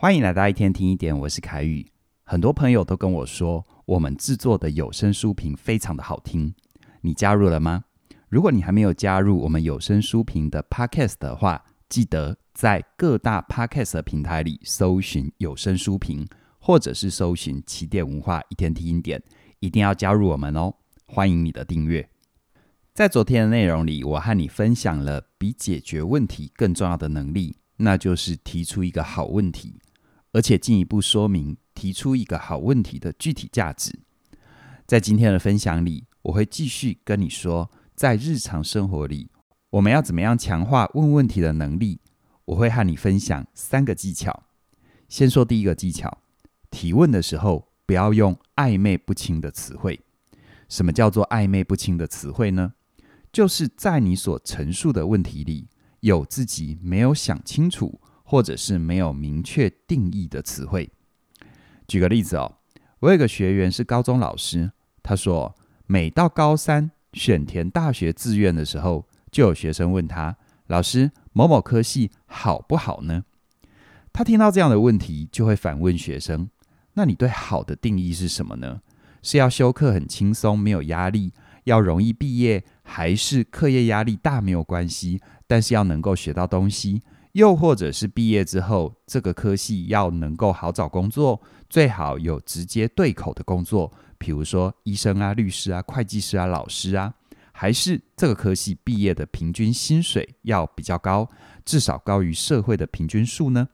欢迎来到一天听一点，我是凯宇。很多朋友都跟我说，我们制作的有声书评非常的好听。你加入了吗？如果你还没有加入我们有声书评的 Podcast 的话，记得在各大 Podcast 平台里搜寻有声书评，或者是搜寻起点文化一天听一点，一定要加入我们哦！欢迎你的订阅。在昨天的内容里，我和你分享了比解决问题更重要的能力，那就是提出一个好问题。而且进一步说明提出一个好问题的具体价值。在今天的分享里，我会继续跟你说，在日常生活里，我们要怎么样强化问问题的能力。我会和你分享三个技巧。先说第一个技巧：提问的时候不要用暧昧不清的词汇。什么叫做暧昧不清的词汇呢？就是在你所陈述的问题里，有自己没有想清楚。或者是没有明确定义的词汇。举个例子哦，我有个学员是高中老师，他说，每到高三选填大学志愿的时候，就有学生问他：“老师，某某科系好不好呢？”他听到这样的问题，就会反问学生：“那你对好的定义是什么呢？是要修课很轻松，没有压力，要容易毕业，还是课业压力大没有关系，但是要能够学到东西？”又或者是毕业之后，这个科系要能够好找工作，最好有直接对口的工作，比如说医生啊、律师啊、会计师啊、老师啊，还是这个科系毕业的平均薪水要比较高，至少高于社会的平均数呢？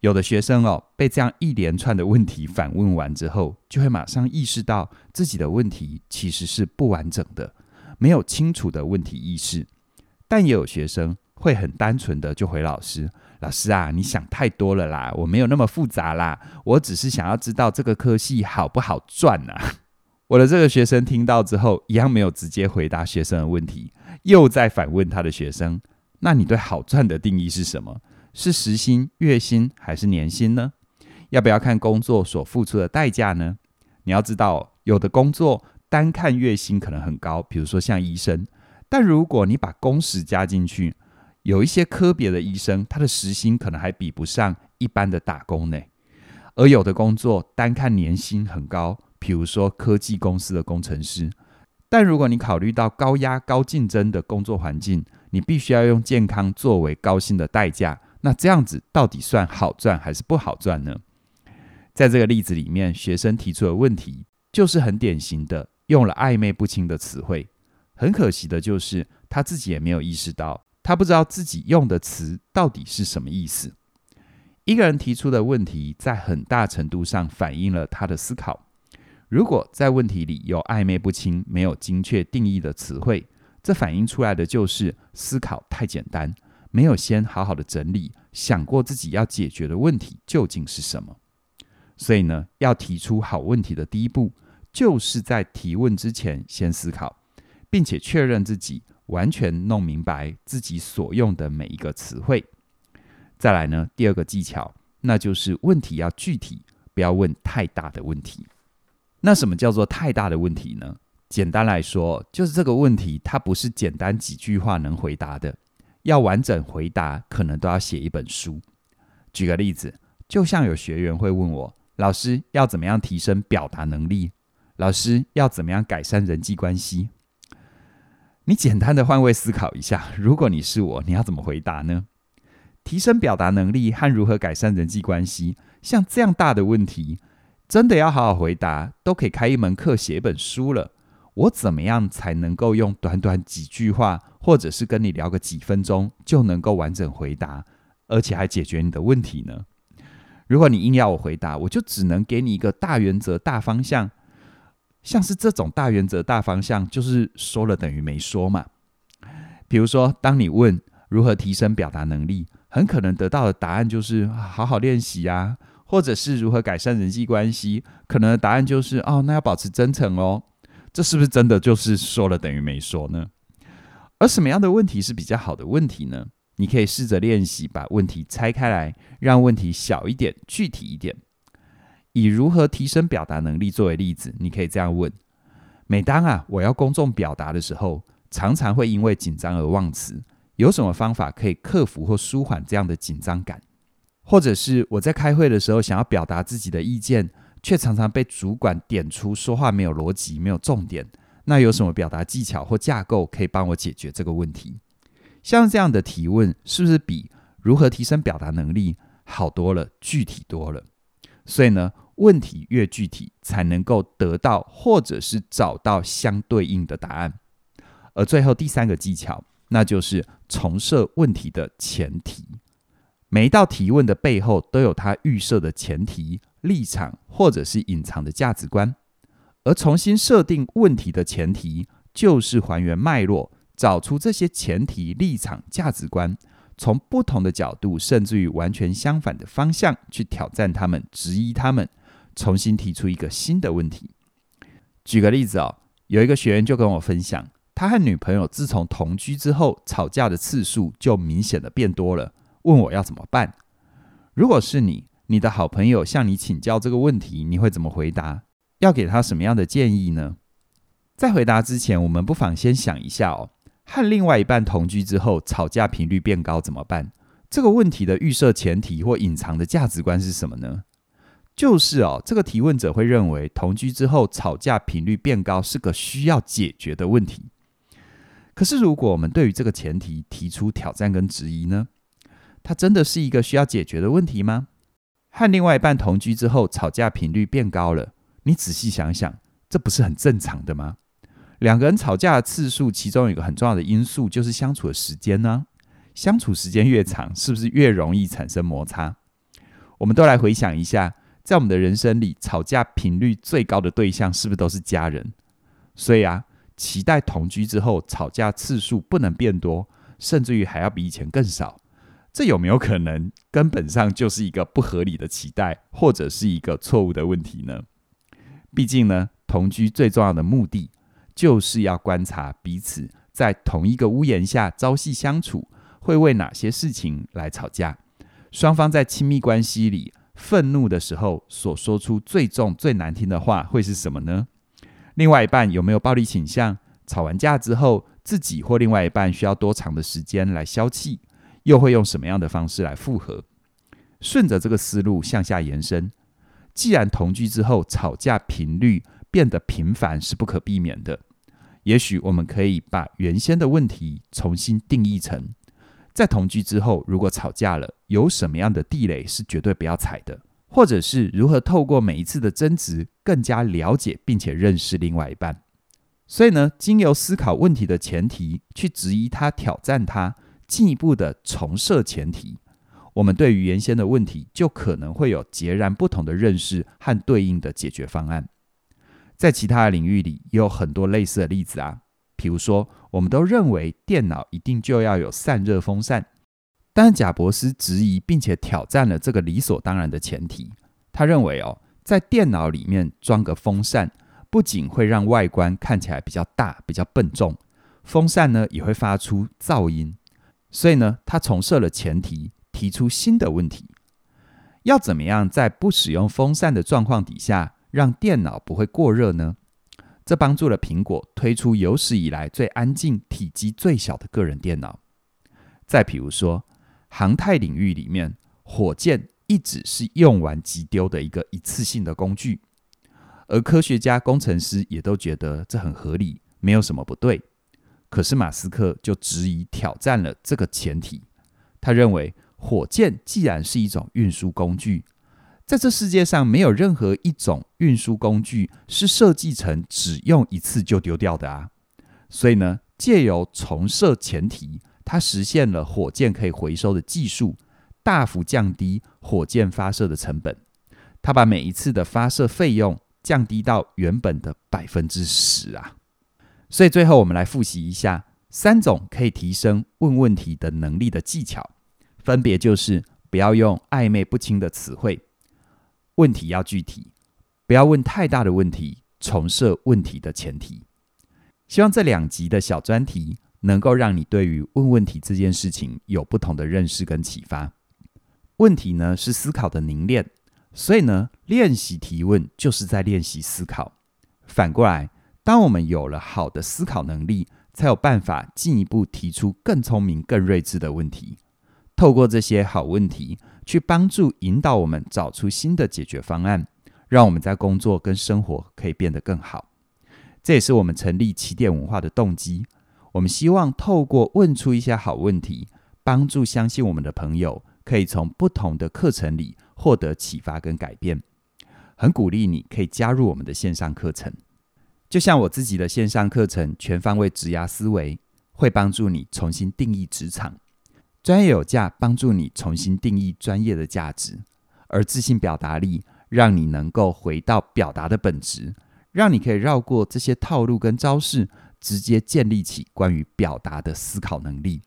有的学生哦，被这样一连串的问题反问完之后，就会马上意识到自己的问题其实是不完整的，没有清楚的问题意识。但也有学生。会很单纯的就回老师：“老师啊，你想太多了啦，我没有那么复杂啦，我只是想要知道这个科系好不好赚啊。”我的这个学生听到之后，一样没有直接回答学生的问题，又在反问他的学生：“那你对好赚的定义是什么？是时薪、月薪还是年薪呢？要不要看工作所付出的代价呢？你要知道，有的工作单看月薪可能很高，比如说像医生，但如果你把工时加进去，有一些科别的医生，他的时薪可能还比不上一般的打工呢。而有的工作单看年薪很高，比如说科技公司的工程师。但如果你考虑到高压、高竞争的工作环境，你必须要用健康作为高薪的代价。那这样子到底算好赚还是不好赚呢？在这个例子里面，学生提出的问题就是很典型的用了暧昧不清的词汇。很可惜的就是他自己也没有意识到。他不知道自己用的词到底是什么意思。一个人提出的问题，在很大程度上反映了他的思考。如果在问题里有暧昧不清、没有精确定义的词汇，这反映出来的就是思考太简单，没有先好好的整理，想过自己要解决的问题究竟是什么。所以呢，要提出好问题的第一步，就是在提问之前先思考，并且确认自己。完全弄明白自己所用的每一个词汇。再来呢，第二个技巧，那就是问题要具体，不要问太大的问题。那什么叫做太大的问题呢？简单来说，就是这个问题它不是简单几句话能回答的，要完整回答，可能都要写一本书。举个例子，就像有学员会问我，老师要怎么样提升表达能力？老师要怎么样改善人际关系？你简单的换位思考一下，如果你是我，你要怎么回答呢？提升表达能力和如何改善人际关系，像这样大的问题，真的要好好回答，都可以开一门课、写一本书了。我怎么样才能够用短短几句话，或者是跟你聊个几分钟，就能够完整回答，而且还解决你的问题呢？如果你硬要我回答，我就只能给你一个大原则、大方向。像是这种大原则、大方向，就是说了等于没说嘛。比如说，当你问如何提升表达能力，很可能得到的答案就是好好练习啊，或者是如何改善人际关系，可能的答案就是哦，那要保持真诚哦。这是不是真的就是说了等于没说呢？而什么样的问题是比较好的问题呢？你可以试着练习把问题拆开来，让问题小一点、具体一点。以如何提升表达能力作为例子，你可以这样问：每当啊我要公众表达的时候，常常会因为紧张而忘词，有什么方法可以克服或舒缓这样的紧张感？或者是我在开会的时候想要表达自己的意见，却常常被主管点出说话没有逻辑、没有重点。那有什么表达技巧或架构可以帮我解决这个问题？像这样的提问，是不是比如何提升表达能力好多了、具体多了？所以呢，问题越具体，才能够得到或者是找到相对应的答案。而最后第三个技巧，那就是重设问题的前提。每一道提问的背后，都有它预设的前提、立场，或者是隐藏的价值观。而重新设定问题的前提，就是还原脉络，找出这些前提、立场、价值观，从不同的角度，甚至于完全相反的方向去挑战他们、质疑他们，重新提出一个新的问题。举个例子哦，有一个学员就跟我分享，他和女朋友自从同居之后，吵架的次数就明显的变多了，问我要怎么办。如果是你，你的好朋友向你请教这个问题，你会怎么回答？要给他什么样的建议呢？在回答之前，我们不妨先想一下哦，和另外一半同居之后，吵架频率变高怎么办？这个问题的预设前提或隐藏的价值观是什么呢？就是哦，这个提问者会认为同居之后吵架频率变高是个需要解决的问题。可是，如果我们对于这个前提提出挑战跟质疑呢？它真的是一个需要解决的问题吗？和另外一半同居之后，吵架频率变高了。你仔细想想，这不是很正常的吗？两个人吵架的次数，其中有一个很重要的因素就是相处的时间呢。相处时间越长，是不是越容易产生摩擦？我们都来回想一下，在我们的人生里，吵架频率最高的对象是不是都是家人？所以啊，期待同居之后吵架次数不能变多，甚至于还要比以前更少，这有没有可能根本上就是一个不合理的期待，或者是一个错误的问题呢？毕竟呢，同居最重要的目的就是要观察彼此在同一个屋檐下朝夕相处，会为哪些事情来吵架。双方在亲密关系里愤怒的时候所说出最重、最难听的话会是什么呢？另外一半有没有暴力倾向？吵完架之后，自己或另外一半需要多长的时间来消气？又会用什么样的方式来复合？顺着这个思路向下延伸。既然同居之后吵架频率变得频繁是不可避免的，也许我们可以把原先的问题重新定义成：在同居之后，如果吵架了，有什么样的地雷是绝对不要踩的，或者是如何透过每一次的争执，更加了解并且认识另外一半。所以呢，经由思考问题的前提，去质疑他、挑战他，进一步的重设前提。我们对于原先的问题，就可能会有截然不同的认识和对应的解决方案。在其他的领域里，也有很多类似的例子啊。比如说，我们都认为电脑一定就要有散热风扇，但是贾伯斯质疑并且挑战了这个理所当然的前提。他认为哦，在电脑里面装个风扇，不仅会让外观看起来比较大、比较笨重，风扇呢也会发出噪音。所以呢，他重设了前提。提出新的问题，要怎么样在不使用风扇的状况底下，让电脑不会过热呢？这帮助了苹果推出有史以来最安静、体积最小的个人电脑。再比如说，航太领域里面，火箭一直是用完即丢的一个一次性的工具，而科学家、工程师也都觉得这很合理，没有什么不对。可是马斯克就质疑、挑战了这个前提，他认为。火箭既然是一种运输工具，在这世界上没有任何一种运输工具是设计成只用一次就丢掉的啊。所以呢，借由重设前提，它实现了火箭可以回收的技术，大幅降低火箭发射的成本。它把每一次的发射费用降低到原本的百分之十啊。所以最后我们来复习一下三种可以提升问问题的能力的技巧。分别就是不要用暧昧不清的词汇，问题要具体，不要问太大的问题，重设问题的前提。希望这两集的小专题能够让你对于问问题这件事情有不同的认识跟启发。问题呢是思考的凝练，所以呢练习提问就是在练习思考。反过来，当我们有了好的思考能力，才有办法进一步提出更聪明、更睿智的问题。透过这些好问题，去帮助引导我们找出新的解决方案，让我们在工作跟生活可以变得更好。这也是我们成立起点文化的动机。我们希望透过问出一些好问题，帮助相信我们的朋友，可以从不同的课程里获得启发跟改变。很鼓励你可以加入我们的线上课程，就像我自己的线上课程《全方位职涯思维》，会帮助你重新定义职场。专业有价，帮助你重新定义专业的价值，而自信表达力让你能够回到表达的本质，让你可以绕过这些套路跟招式，直接建立起关于表达的思考能力。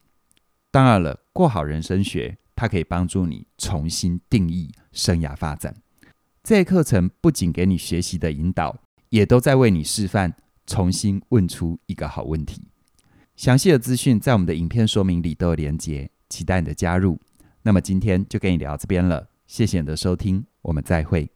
当然了，过好人生学，它可以帮助你重新定义生涯发展。这课程不仅给你学习的引导，也都在为你示范重新问出一个好问题。详细的资讯在我们的影片说明里都有连结。期待你的加入。那么今天就跟你聊这边了，谢谢你的收听，我们再会。